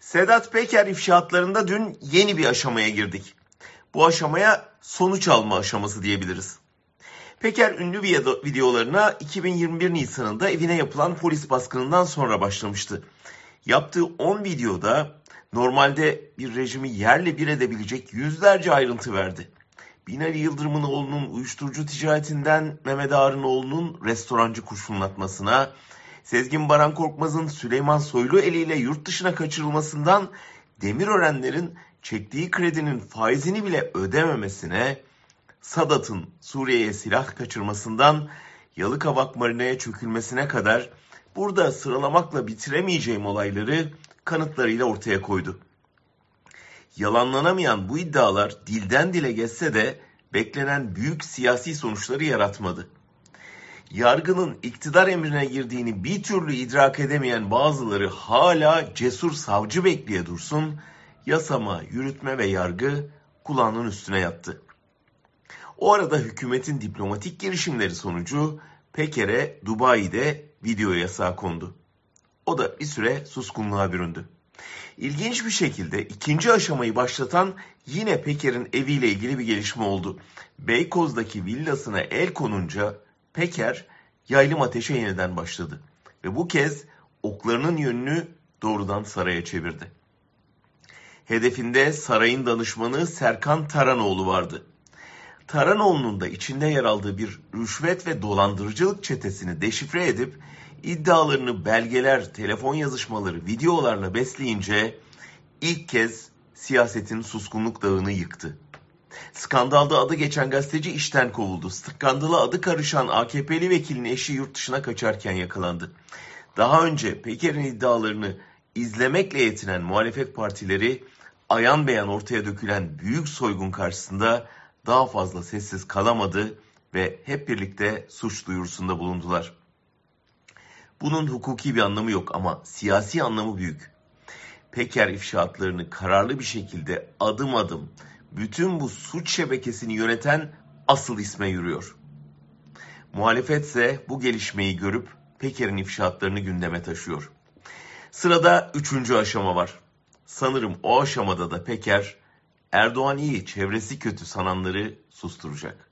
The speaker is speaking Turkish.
Sedat Peker ifşaatlarında dün yeni bir aşamaya girdik. Bu aşamaya sonuç alma aşaması diyebiliriz. Peker ünlü videolarına 2021 Nisan'ında evine yapılan polis baskınından sonra başlamıştı. Yaptığı 10 videoda normalde bir rejimi yerle bir edebilecek yüzlerce ayrıntı verdi. Binali Yıldırım'ın oğlunun uyuşturucu ticaretinden Mehmet Ağrınoğlu'nun restorancı kurşunlatmasına, Sezgin Baran Korkmaz'ın Süleyman Soylu eliyle yurt dışına kaçırılmasından Demirörenlerin çektiği kredinin faizini bile ödememesine, Sadat'ın Suriye'ye silah kaçırmasından Yalıkavak Marina'ya çökülmesine kadar burada sıralamakla bitiremeyeceğim olayları kanıtlarıyla ortaya koydu. Yalanlanamayan bu iddialar dilden dile geçse de beklenen büyük siyasi sonuçları yaratmadı yargının iktidar emrine girdiğini bir türlü idrak edemeyen bazıları hala cesur savcı bekleye dursun, yasama, yürütme ve yargı kulağının üstüne yattı. O arada hükümetin diplomatik girişimleri sonucu Peker'e Dubai'de video yasağı kondu. O da bir süre suskunluğa büründü. İlginç bir şekilde ikinci aşamayı başlatan yine Peker'in eviyle ilgili bir gelişme oldu. Beykoz'daki villasına el konunca Peker yaylım ateşe yeniden başladı ve bu kez oklarının yönünü doğrudan saraya çevirdi. Hedefinde sarayın danışmanı Serkan Taranoğlu vardı. Taranoğlu'nun da içinde yer aldığı bir rüşvet ve dolandırıcılık çetesini deşifre edip iddialarını belgeler, telefon yazışmaları, videolarla besleyince ilk kez siyasetin suskunluk dağını yıktı. Skandalda adı geçen gazeteci işten kovuldu. Skandala adı karışan AKP'li vekilin eşi yurt dışına kaçarken yakalandı. Daha önce Peker'in iddialarını izlemekle yetinen muhalefet partileri ayan beyan ortaya dökülen büyük soygun karşısında daha fazla sessiz kalamadı ve hep birlikte suç duyurusunda bulundular. Bunun hukuki bir anlamı yok ama siyasi anlamı büyük. Peker ifşaatlarını kararlı bir şekilde adım adım bütün bu suç şebekesini yöneten asıl isme yürüyor. Muhalefet ise bu gelişmeyi görüp Peker'in ifşaatlarını gündeme taşıyor. Sırada üçüncü aşama var. Sanırım o aşamada da Peker Erdoğan iyi, çevresi kötü sananları susturacak.